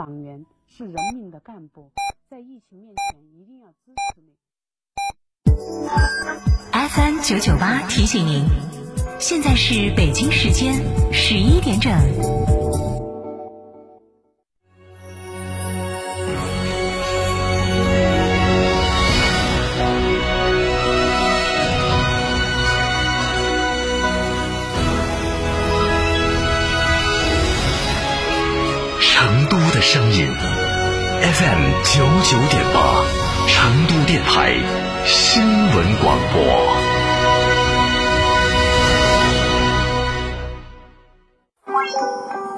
党员是人民的干部，在疫情面前一定要支持你。FM 九九八提醒您，现在是北京时间十一点整。FM 九九点八，成都电台新闻广播。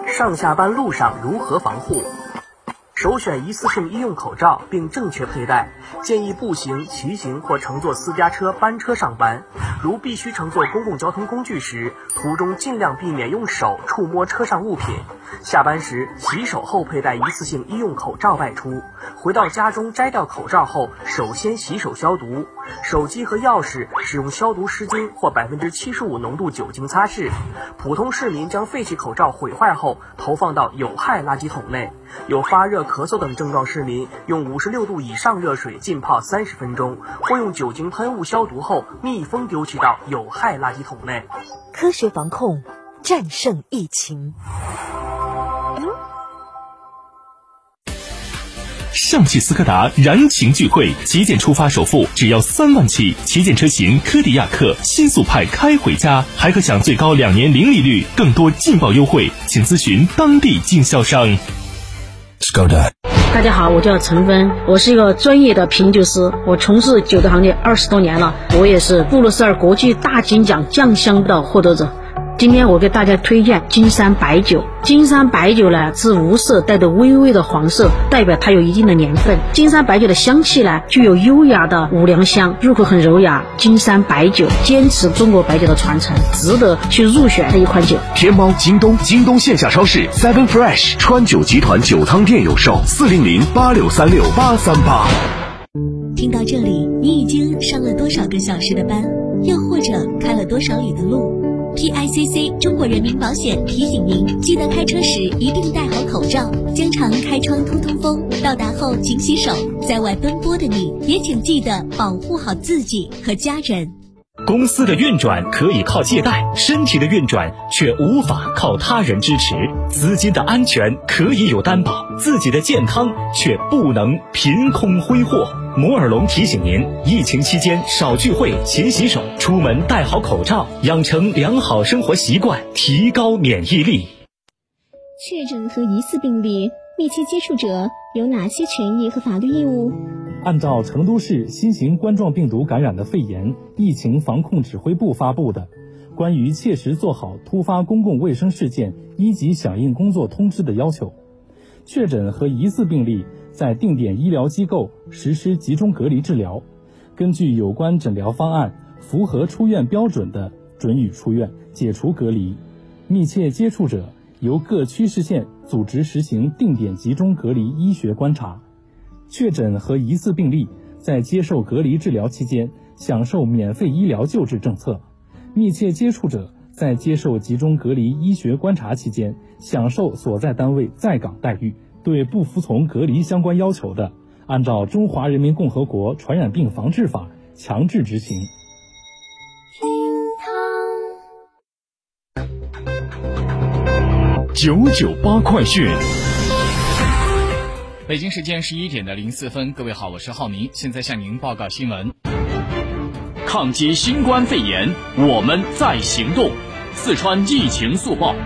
上下班路上如何防护？首选一次性医用口罩，并正确佩戴。建议步行、骑行或乘坐私家车、班车上班。如必须乘坐公共交通工具时，途中尽量避免用手触摸车上物品。下班时洗手后佩戴一次性医用口罩外出。回到家中摘掉口罩后，首先洗手消毒。手机和钥匙使用消毒湿巾或百分之七十五浓度酒精擦拭。普通市民将废弃口罩毁坏后投放到有害垃圾桶内。有发热、咳嗽等症状市民，用五十六度以上热水浸泡三十分钟，或用酒精喷雾消毒后密封丢弃到有害垃圾桶内。科学防控，战胜疫情。上汽斯柯达燃情聚会，旗舰出发首付只要三万起，旗舰车型柯迪亚克、新速派开回家，还可享最高两年零利率，更多劲爆优惠，请咨询当地经销商。大家好，我叫陈芬，我是一个专业的品酒师，我从事酒的行业二十多年了，我也是布鲁塞尔国际大金奖酱香的获得者。今天我给大家推荐金山白酒。金山白酒呢是无色，带着微微的黄色，代表它有一定的年份。金山白酒的香气呢具有优雅的五粮香，入口很柔雅。金山白酒坚持中国白酒的传承，值得去入选的一款酒。天猫、京东、京东线下超市、Seven Fresh、川酒集团酒仓店有售，四零零八六三六八三八。听到这里，你已经上了多少个小时的班？又或者开了多少里的路？PICC 中国人民保险提醒您：记得开车时一定戴好口罩，经常开窗通通风。到达后勤洗手。在外奔波的你也请记得保护好自己和家人。公司的运转可以靠借贷，身体的运转却无法靠他人支持。资金的安全可以有担保，自己的健康却不能凭空挥霍。摩尔龙提醒您：疫情期间少聚会，勤洗手，出门戴好口罩，养成良好生活习惯，提高免疫力。确诊和疑似病例、密切接触者有哪些权益和法律义务？按照成都市新型冠状病毒感染的肺炎疫情防控指挥部发布的《关于切实做好突发公共卫生事件一级响应工作通知》的要求，确诊和疑似病例在定点医疗机构实施集中隔离治疗，根据有关诊疗方案符合出院标准的，准予出院解除隔离。密切接触者由各区市县组织实行定点集中隔离医学观察。确诊和疑似病例在接受隔离治疗期间享受免费医疗救治政策，密切接触者在接受集中隔离医学观察期间享受所在单位在岗待遇。对不服从隔离相关要求的，按照《中华人民共和国传染病防治法》强制执行。九九八快讯。北京时间十一点的零四分，各位好，我是浩明，现在向您报告新闻。抗击新冠肺炎，我们在行动。四川疫情速报。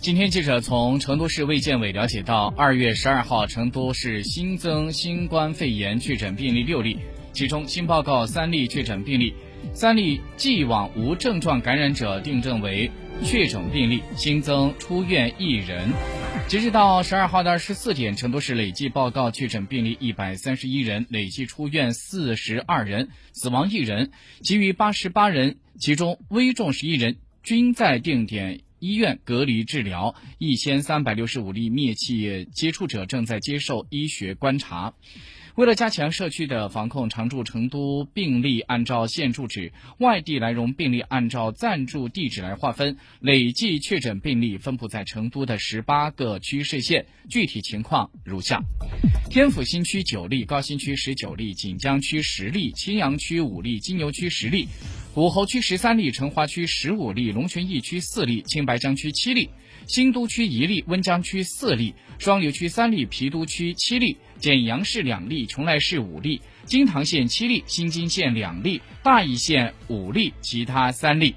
今天记者从成都市卫健委了解到，二月十二号，成都市新增新冠肺炎确诊病例六例，其中新报告三例确诊病例，三例既往无症状感染者定正为。确诊病例新增出院一人，截止到十二号的二十四点，成都市累计报告确诊病例一百三十一人，累计出院四十二人，死亡一人，其余八十八人，其中危重十一人均在定点医院隔离治疗，一千三百六十五例密切接触者正在接受医学观察。为了加强社区的防控，常驻成都病例按照现住址，外地来蓉病例按照暂住地址来划分，累计确诊病例分布在成都的十八个区市县，具体情况如下：天府新区九例，高新区十九例，锦江区十例，青羊区五例，金牛区十例，武侯区十三例，成华区十五例，龙泉驿区四例，青白江区七例。新都区一例，温江区四例，双流区三例，郫都区七例，简阳市两例，邛崃市五例，金堂县七例，新津县两例，大邑县五例，其他三例。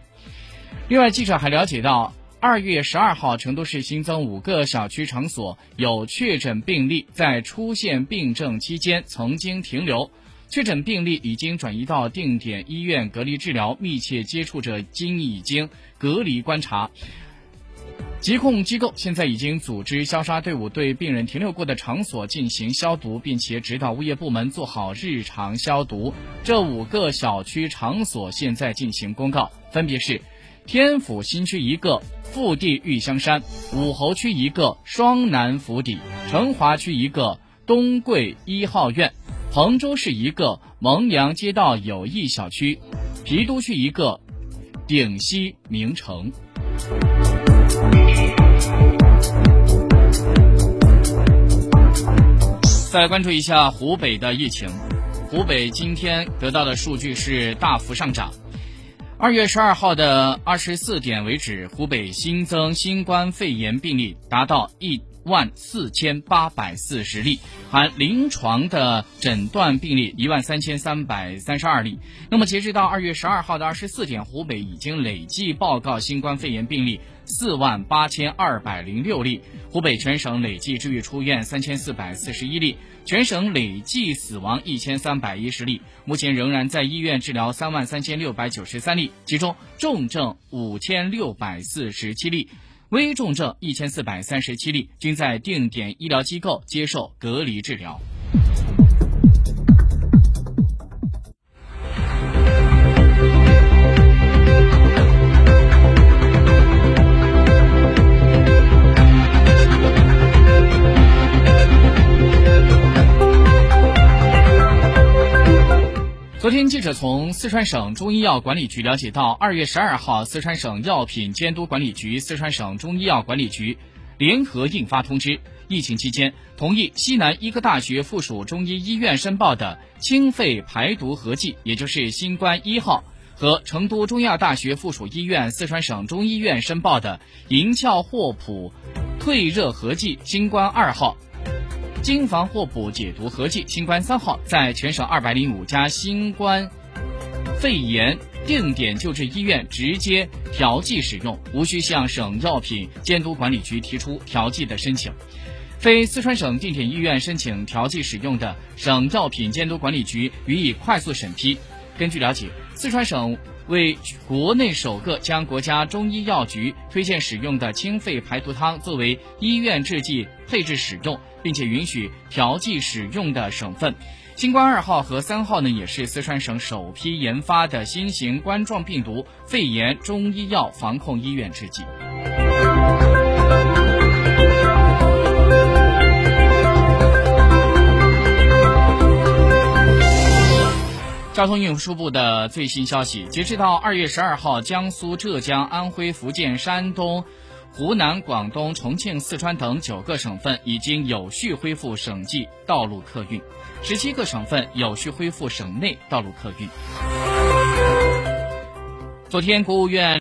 另外，记者还了解到，二月十二号，成都市新增五个小区场所有确诊病例在出现病症期间曾经停留，确诊病例已经转移到定点医院隔离治疗，密切接触者经已经隔离观察。疾控机构现在已经组织消杀队伍对病人停留过的场所进行消毒，并且指导物业部门做好日常消毒。这五个小区场所现在进行公告，分别是：天府新区一个富地玉香山，武侯区一个双南府邸，成华区一个东贵一号院，彭州市一个蒙阳街道友谊小区，郫都区一个鼎西名城。再来关注一下湖北的疫情。湖北今天得到的数据是大幅上涨。二月十二号的二十四点为止，湖北新增新冠肺炎病例达到一万四千八百四十例，含临床的诊断病例一万三千三百三十二例。那么，截止到二月十二号的二十四点，湖北已经累计报告新冠肺炎病例。四万八千二百零六例，湖北全省累计治愈出院三千四百四十一例，全省累计死亡一千三百一十例，目前仍然在医院治疗三万三千六百九十三例，其中重症五千六百四十七例，危重症一千四百三十七例，均在定点医疗机构接受隔离治疗。天，记者从四川省中医药管理局了解到，二月十二号，四川省药品监督管理局、四川省中医药管理局联合印发通知，疫情期间同意西南医科大学附属中医医院申报的清肺排毒合剂，也就是新冠一号，和成都中医药大学附属医院、四川省中医院申报的银翘霍普退热合剂新冠二号。金防霍普解毒合剂新冠三号在全省二百零五家新冠肺炎定点救治医院直接调剂使用，无需向省药品监督管理局提出调剂的申请。非四川省定点医院申请调剂使用的，省药品监督管理局予以快速审批。根据了解，四川省为国内首个将国家中医药局推荐使用的清肺排毒汤作为医院制剂配置使用。并且允许调剂使用的省份，新冠二号和三号呢，也是四川省首批研发的新型冠状病毒肺炎中医药防控医院制剂。交通运输部的最新消息，截止到二月十二号，江苏、浙江、安徽、福建、山东。湖南、广东、重庆、四川等九个省份已经有序恢复省际道路客运，十七个省份有序恢复省内道路客运。昨天，国务院。